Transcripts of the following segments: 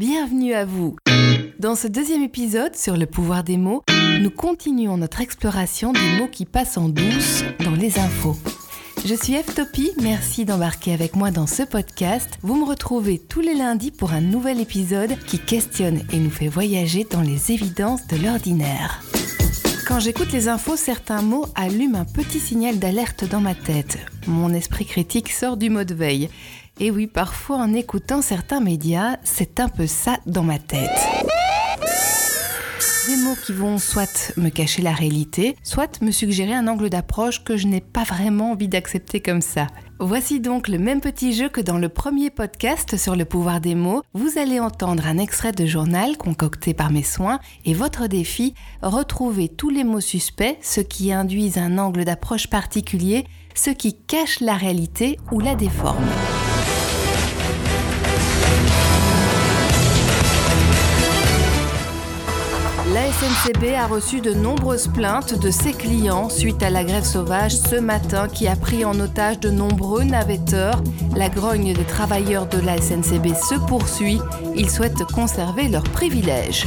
bienvenue à vous. Dans ce deuxième épisode sur le pouvoir des mots, nous continuons notre exploration des mots qui passent en douce dans les infos. Je suis Topi, merci d'embarquer avec moi dans ce podcast. Vous me retrouvez tous les lundis pour un nouvel épisode qui questionne et nous fait voyager dans les évidences de l'ordinaire. Quand j'écoute les infos, certains mots allument un petit signal d'alerte dans ma tête. Mon esprit critique sort du mode veille. Et oui, parfois en écoutant certains médias, c'est un peu ça dans ma tête. Des mots qui vont soit me cacher la réalité, soit me suggérer un angle d'approche que je n'ai pas vraiment envie d'accepter comme ça. Voici donc le même petit jeu que dans le premier podcast sur le pouvoir des mots. Vous allez entendre un extrait de journal concocté par mes soins et votre défi, retrouver tous les mots suspects, ceux qui induisent un angle d'approche particulier, ceux qui cachent la réalité ou la déforment. SNCB a reçu de nombreuses plaintes de ses clients suite à la grève sauvage ce matin qui a pris en otage de nombreux navetteurs. La grogne des travailleurs de la SNCB se poursuit. Ils souhaitent conserver leurs privilèges.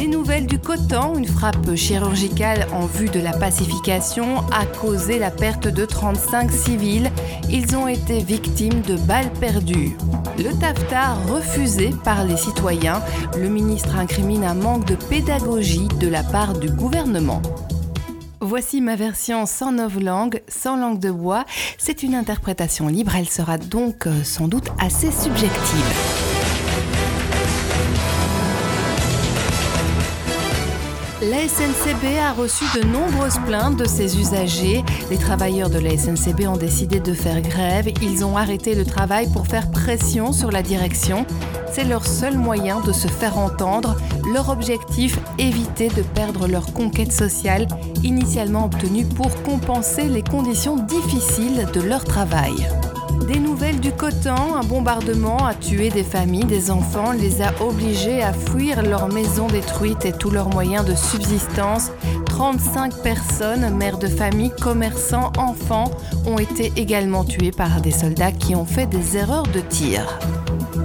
Des nouvelles du Coton, une frappe chirurgicale en vue de la pacification a causé la perte de 35 civils. Ils ont été victimes de balles perdues. Le TAFTA refusé par les citoyens. Le ministre incrimine un manque de pédagogie de la part du gouvernement. Voici ma version sans langue, sans langue de bois. C'est une interprétation libre, elle sera donc euh, sans doute assez subjective. La SNCB a reçu de nombreuses plaintes de ses usagers. Les travailleurs de la SNCB ont décidé de faire grève. Ils ont arrêté le travail pour faire pression sur la direction. C'est leur seul moyen de se faire entendre. Leur objectif, éviter de perdre leur conquête sociale, initialement obtenue pour compenser les conditions difficiles de leur travail. Des nouvelles du Coton, un bombardement a tué des familles, des enfants, les a obligés à fuir leur maison détruite et tous leurs moyens de subsistance. 35 personnes, mères de famille, commerçants, enfants, ont été également tués par des soldats qui ont fait des erreurs de tir.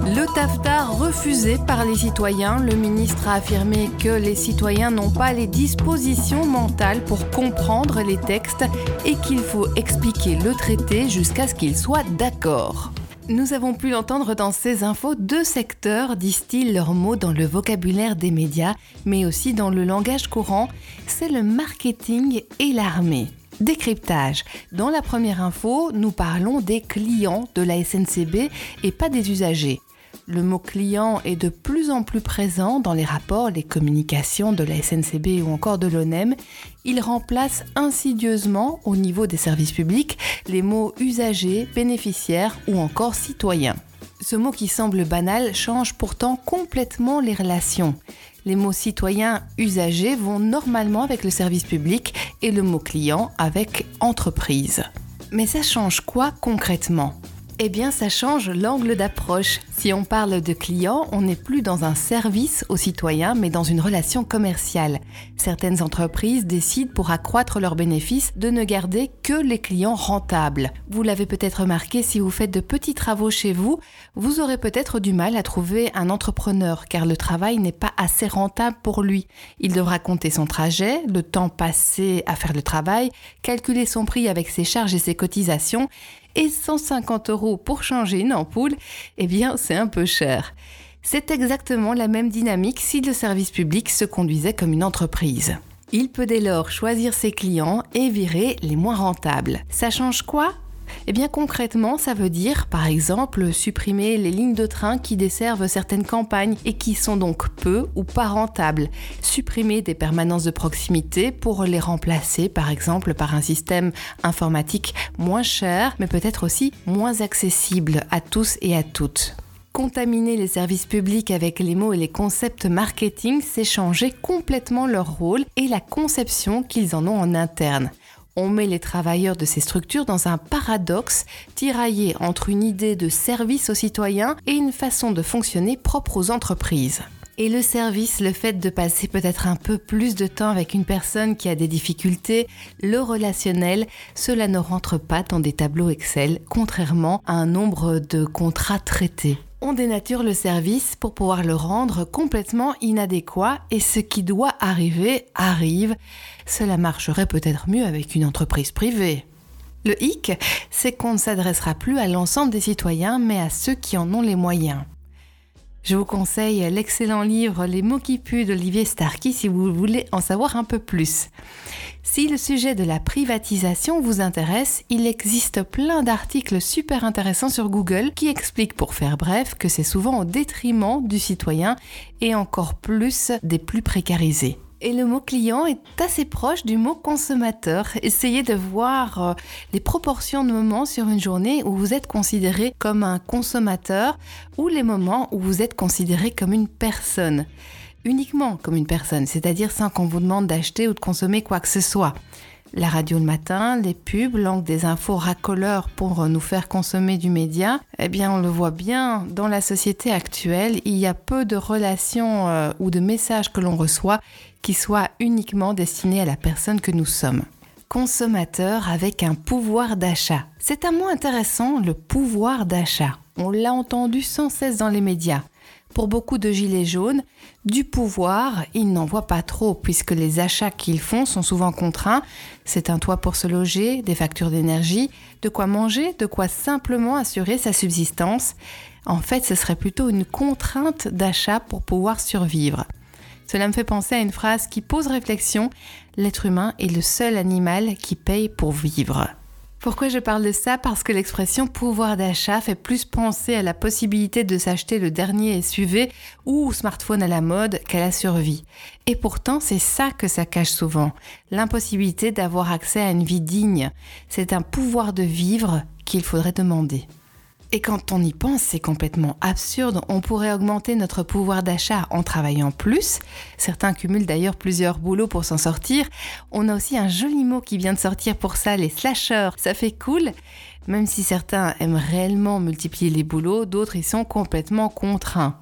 Le TAFTA refusé par les citoyens, le ministre a affirmé que les citoyens n'ont pas les dispositions mentales pour comprendre les textes et qu'il faut expliquer le traité jusqu'à ce qu'ils soient d'accord. Nous avons pu l'entendre dans ces infos, deux secteurs distillent leurs mots dans le vocabulaire des médias, mais aussi dans le langage courant, c'est le marketing et l'armée. Décryptage. Dans la première info, nous parlons des clients de la SNCB et pas des usagers. Le mot client est de plus en plus présent dans les rapports, les communications de la SNCB ou encore de l'ONEM. Il remplace insidieusement au niveau des services publics les mots usagers, bénéficiaires ou encore citoyens. Ce mot qui semble banal change pourtant complètement les relations. Les mots citoyens usagers vont normalement avec le service public et le mot client avec entreprise. Mais ça change quoi concrètement? Eh bien, ça change l'angle d'approche. Si on parle de client, on n'est plus dans un service aux citoyens, mais dans une relation commerciale. Certaines entreprises décident pour accroître leurs bénéfices de ne garder que les clients rentables. Vous l'avez peut-être remarqué si vous faites de petits travaux chez vous, vous aurez peut-être du mal à trouver un entrepreneur car le travail n'est pas assez rentable pour lui. Il devra compter son trajet, le temps passé à faire le travail, calculer son prix avec ses charges et ses cotisations et 150 euros pour changer une ampoule, eh bien c'est un peu cher. C'est exactement la même dynamique si le service public se conduisait comme une entreprise. Il peut dès lors choisir ses clients et virer les moins rentables. Ça change quoi? Eh bien concrètement, ça veut dire par exemple supprimer les lignes de train qui desservent certaines campagnes et qui sont donc peu ou pas rentables, supprimer des permanences de proximité pour les remplacer par exemple par un système informatique moins cher mais peut-être aussi moins accessible à tous et à toutes. Contaminer les services publics avec les mots et les concepts marketing, c'est changer complètement leur rôle et la conception qu'ils en ont en interne on met les travailleurs de ces structures dans un paradoxe tiraillé entre une idée de service aux citoyens et une façon de fonctionner propre aux entreprises. Et le service, le fait de passer peut-être un peu plus de temps avec une personne qui a des difficultés, le relationnel, cela ne rentre pas dans des tableaux Excel, contrairement à un nombre de contrats traités. On dénature le service pour pouvoir le rendre complètement inadéquat et ce qui doit arriver arrive. Cela marcherait peut-être mieux avec une entreprise privée. Le hic, c'est qu'on ne s'adressera plus à l'ensemble des citoyens, mais à ceux qui en ont les moyens. Je vous conseille l'excellent livre Les mots qui puent d'Olivier Starkey si vous voulez en savoir un peu plus. Si le sujet de la privatisation vous intéresse, il existe plein d'articles super intéressants sur Google qui expliquent pour faire bref que c'est souvent au détriment du citoyen et encore plus des plus précarisés. Et le mot client est assez proche du mot consommateur. Essayez de voir euh, les proportions de moments sur une journée où vous êtes considéré comme un consommateur ou les moments où vous êtes considéré comme une personne. Uniquement comme une personne, c'est-à-dire sans qu'on vous demande d'acheter ou de consommer quoi que ce soit la radio le matin, les pubs, l'angle des infos racoleurs pour nous faire consommer du média, eh bien on le voit bien dans la société actuelle, il y a peu de relations euh, ou de messages que l'on reçoit qui soient uniquement destinés à la personne que nous sommes. Consommateur avec un pouvoir d'achat. C'est un mot intéressant, le pouvoir d'achat. On l'a entendu sans cesse dans les médias. Pour beaucoup de gilets jaunes, du pouvoir, ils n'en voient pas trop puisque les achats qu'ils font sont souvent contraints. C'est un toit pour se loger, des factures d'énergie, de quoi manger, de quoi simplement assurer sa subsistance. En fait, ce serait plutôt une contrainte d'achat pour pouvoir survivre. Cela me fait penser à une phrase qui pose réflexion. L'être humain est le seul animal qui paye pour vivre. Pourquoi je parle de ça? Parce que l'expression pouvoir d'achat fait plus penser à la possibilité de s'acheter le dernier SUV ou smartphone à la mode qu'à la survie. Et pourtant, c'est ça que ça cache souvent, l'impossibilité d'avoir accès à une vie digne. C'est un pouvoir de vivre qu'il faudrait demander. Et quand on y pense, c'est complètement absurde. On pourrait augmenter notre pouvoir d'achat en travaillant plus. Certains cumulent d'ailleurs plusieurs boulots pour s'en sortir. On a aussi un joli mot qui vient de sortir pour ça, les slashers. Ça fait cool. Même si certains aiment réellement multiplier les boulots, d'autres y sont complètement contraints.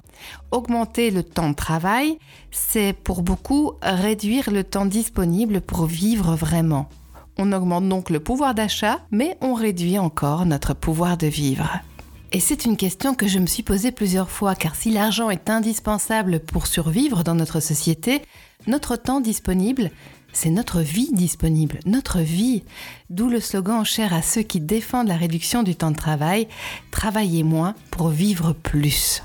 Augmenter le temps de travail, c'est pour beaucoup réduire le temps disponible pour vivre vraiment. On augmente donc le pouvoir d'achat, mais on réduit encore notre pouvoir de vivre. Et c'est une question que je me suis posée plusieurs fois, car si l'argent est indispensable pour survivre dans notre société, notre temps disponible, c'est notre vie disponible, notre vie. D'où le slogan cher à ceux qui défendent la réduction du temps de travail, travailler moins pour vivre plus.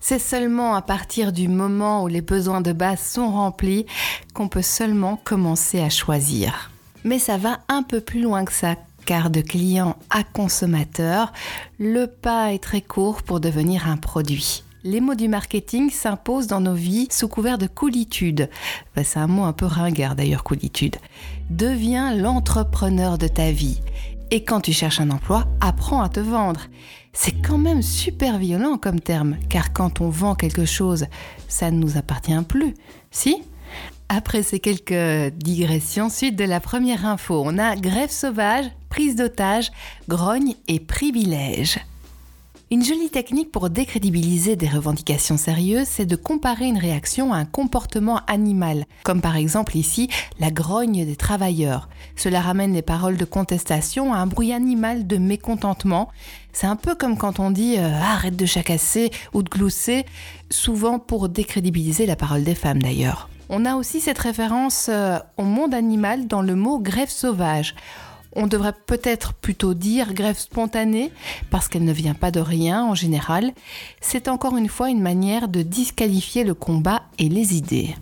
C'est seulement à partir du moment où les besoins de base sont remplis qu'on peut seulement commencer à choisir. Mais ça va un peu plus loin que ça, car de client à consommateur, le pas est très court pour devenir un produit. Les mots du marketing s'imposent dans nos vies sous couvert de coolitude. c'est un mot un peu ringard d'ailleurs, coolitude. Deviens l'entrepreneur de ta vie. Et quand tu cherches un emploi, apprends à te vendre. C'est quand même super violent comme terme, car quand on vend quelque chose, ça ne nous appartient plus. Si? Après ces quelques digressions, suite de la première info, on a grève sauvage, prise d'otage, grogne et privilège. Une jolie technique pour décrédibiliser des revendications sérieuses, c'est de comparer une réaction à un comportement animal, comme par exemple ici la grogne des travailleurs. Cela ramène les paroles de contestation à un bruit animal de mécontentement. C'est un peu comme quand on dit euh, arrête de chacasser ou de glousser, souvent pour décrédibiliser la parole des femmes d'ailleurs. On a aussi cette référence euh, au monde animal dans le mot grève sauvage. On devrait peut-être plutôt dire grève spontanée parce qu'elle ne vient pas de rien en général. C'est encore une fois une manière de disqualifier le combat et les idées.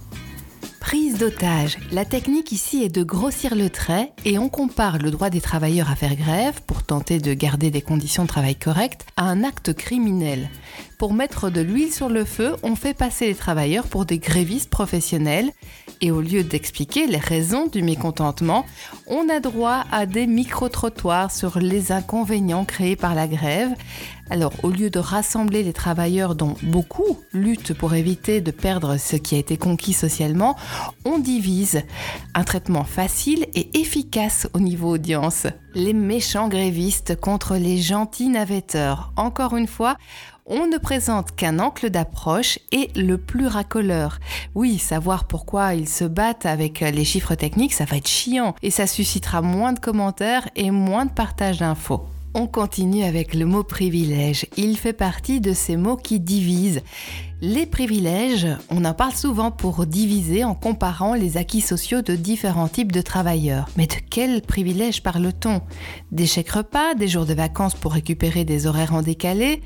Prise d'otage. La technique ici est de grossir le trait et on compare le droit des travailleurs à faire grève pour tenter de garder des conditions de travail correctes à un acte criminel. Pour mettre de l'huile sur le feu, on fait passer les travailleurs pour des grévistes professionnels et au lieu d'expliquer les raisons du mécontentement, on a droit à des micro-trottoirs sur les inconvénients créés par la grève. Alors, au lieu de rassembler les travailleurs dont beaucoup luttent pour éviter de perdre ce qui a été conquis socialement, on divise. Un traitement facile et efficace au niveau audience. Les méchants grévistes contre les gentils navetteurs. Encore une fois, on ne présente qu'un angle d'approche et le plus racoleur. Oui, savoir pourquoi ils se battent avec les chiffres techniques, ça va être chiant et ça suscitera moins de commentaires et moins de partage d'infos. On continue avec le mot privilège. Il fait partie de ces mots qui divisent. Les privilèges, on en parle souvent pour diviser en comparant les acquis sociaux de différents types de travailleurs. Mais de quels privilèges parle-t-on? Des chèques repas, des jours de vacances pour récupérer des horaires en décalé?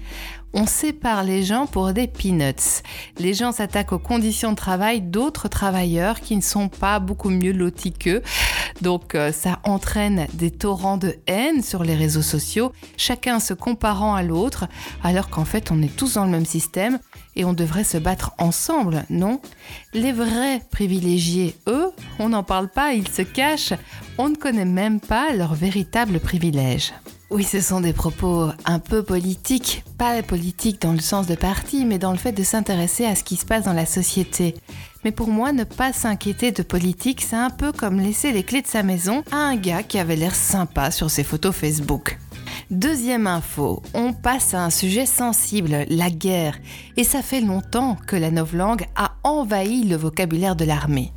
On sépare les gens pour des peanuts. Les gens s'attaquent aux conditions de travail d'autres travailleurs qui ne sont pas beaucoup mieux lotis qu'eux. Donc euh, ça entraîne des torrents de haine sur les réseaux sociaux, chacun se comparant à l'autre, alors qu'en fait on est tous dans le même système et on devrait se battre ensemble, non? Les vrais privilégiés, eux, on n'en parle pas, ils se cachent, on ne connaît même pas leurs véritables privilèges. Oui, ce sont des propos un peu politiques, pas politiques dans le sens de parti, mais dans le fait de s'intéresser à ce qui se passe dans la société. Mais pour moi, ne pas s'inquiéter de politique, c'est un peu comme laisser les clés de sa maison à un gars qui avait l'air sympa sur ses photos Facebook. Deuxième info, on passe à un sujet sensible, la guerre. Et ça fait longtemps que la novlangue a envahi le vocabulaire de l'armée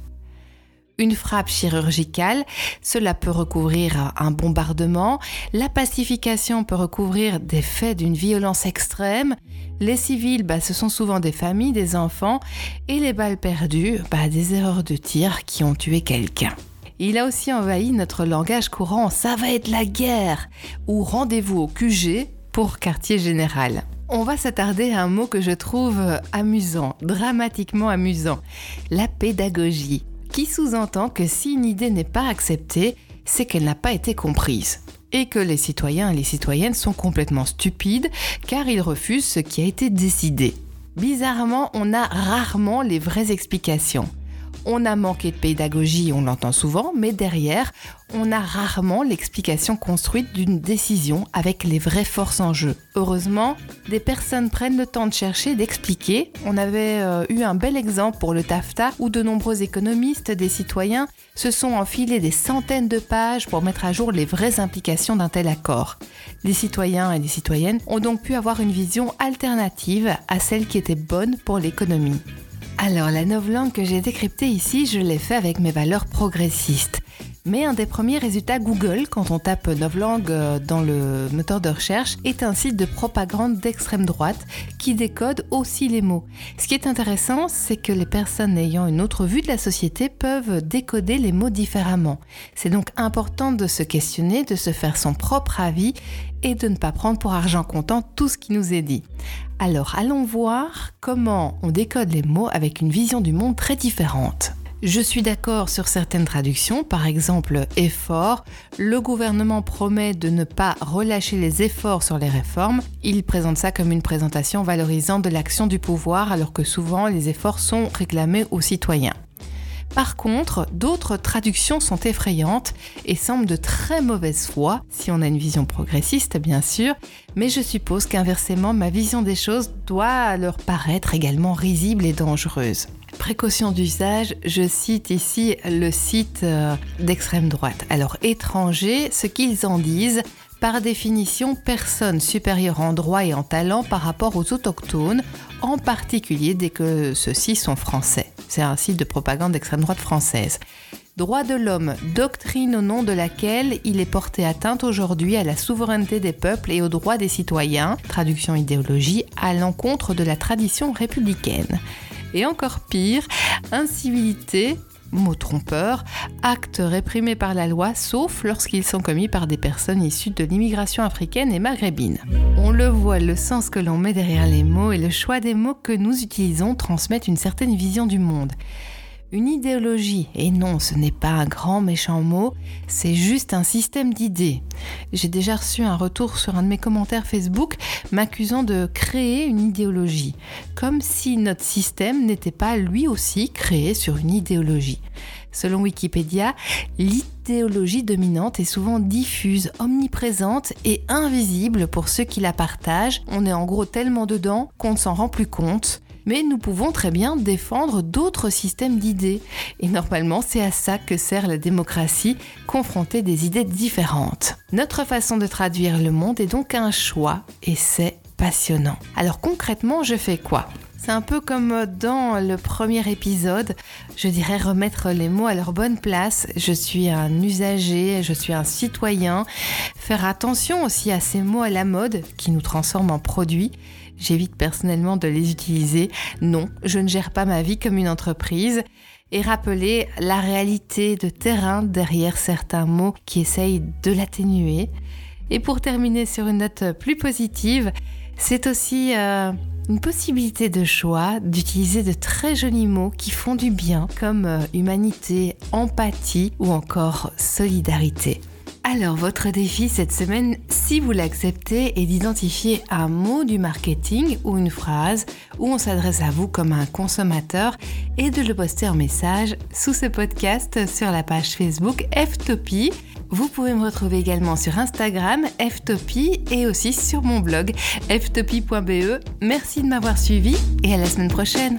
une frappe chirurgicale, cela peut recouvrir un bombardement, la pacification peut recouvrir des faits d'une violence extrême, les civils, bah, ce sont souvent des familles, des enfants, et les balles perdues, bah, des erreurs de tir qui ont tué quelqu'un. Il a aussi envahi notre langage courant, ça va être la guerre, ou rendez-vous au QG pour quartier général. On va s'attarder à un mot que je trouve amusant, dramatiquement amusant, la pédagogie qui sous-entend que si une idée n'est pas acceptée, c'est qu'elle n'a pas été comprise et que les citoyens et les citoyennes sont complètement stupides car ils refusent ce qui a été décidé. Bizarrement, on a rarement les vraies explications. On a manqué de pédagogie, on l'entend souvent, mais derrière, on a rarement l'explication construite d'une décision avec les vraies forces en jeu. Heureusement, des personnes prennent le temps de chercher, d'expliquer. On avait euh, eu un bel exemple pour le TAFTA où de nombreux économistes, des citoyens, se sont enfilés des centaines de pages pour mettre à jour les vraies implications d'un tel accord. Les citoyens et les citoyennes ont donc pu avoir une vision alternative à celle qui était bonne pour l'économie. Alors, la novlangue que j'ai décryptée ici, je l'ai fait avec mes valeurs progressistes. Mais un des premiers résultats Google, quand on tape novlangue euh, dans le moteur de recherche, est un site de propagande d'extrême droite qui décode aussi les mots. Ce qui est intéressant, c'est que les personnes ayant une autre vue de la société peuvent décoder les mots différemment. C'est donc important de se questionner, de se faire son propre avis et de ne pas prendre pour argent comptant tout ce qui nous est dit. Alors allons voir comment on décode les mots avec une vision du monde très différente. Je suis d'accord sur certaines traductions, par exemple effort. Le gouvernement promet de ne pas relâcher les efforts sur les réformes. Il présente ça comme une présentation valorisant de l'action du pouvoir alors que souvent les efforts sont réclamés aux citoyens. Par contre, d'autres traductions sont effrayantes et semblent de très mauvaise foi, si on a une vision progressiste bien sûr, mais je suppose qu'inversement, ma vision des choses doit leur paraître également risible et dangereuse. Précaution d'usage, je cite ici le site euh, d'extrême droite. Alors étranger, ce qu'ils en disent, par définition personne supérieure en droit et en talent par rapport aux autochtones, en particulier dès que ceux-ci sont français. C'est un site de propagande d'extrême droite française. Droit de l'homme, doctrine au nom de laquelle il est porté atteinte aujourd'hui à la souveraineté des peuples et aux droits des citoyens, traduction idéologie, à l'encontre de la tradition républicaine. Et encore pire, incivilité, mot trompeur, actes réprimés par la loi, sauf lorsqu'ils sont commis par des personnes issues de l'immigration africaine et maghrébine. On le voit, le sens que l'on met derrière les mots et le choix des mots que nous utilisons transmettent une certaine vision du monde une idéologie. Et non, ce n'est pas un grand méchant mot, c'est juste un système d'idées. J'ai déjà reçu un retour sur un de mes commentaires Facebook m'accusant de créer une idéologie, comme si notre système n'était pas lui aussi créé sur une idéologie. Selon Wikipédia, l'idéologie dominante est souvent diffuse, omniprésente et invisible pour ceux qui la partagent. On est en gros tellement dedans qu'on ne s'en rend plus compte mais nous pouvons très bien défendre d'autres systèmes d'idées. Et normalement, c'est à ça que sert la démocratie, confronter des idées différentes. Notre façon de traduire le monde est donc un choix, et c'est passionnant. Alors concrètement, je fais quoi? C'est un peu comme dans le premier épisode, je dirais remettre les mots à leur bonne place. Je suis un usager, je suis un citoyen. Faire attention aussi à ces mots à la mode qui nous transforment en produits. J'évite personnellement de les utiliser. Non, je ne gère pas ma vie comme une entreprise. Et rappeler la réalité de terrain derrière certains mots qui essayent de l'atténuer. Et pour terminer sur une note plus positive, c'est aussi euh, une possibilité de choix d'utiliser de très jolis mots qui font du bien, comme euh, humanité, empathie ou encore solidarité. Alors, votre défi cette semaine, si vous l'acceptez, est d'identifier un mot du marketing ou une phrase où on s'adresse à vous comme un consommateur et de le poster en message sous ce podcast sur la page Facebook Ftopie. Vous pouvez me retrouver également sur Instagram Ftopie et aussi sur mon blog ftopie.be. Merci de m'avoir suivi et à la semaine prochaine.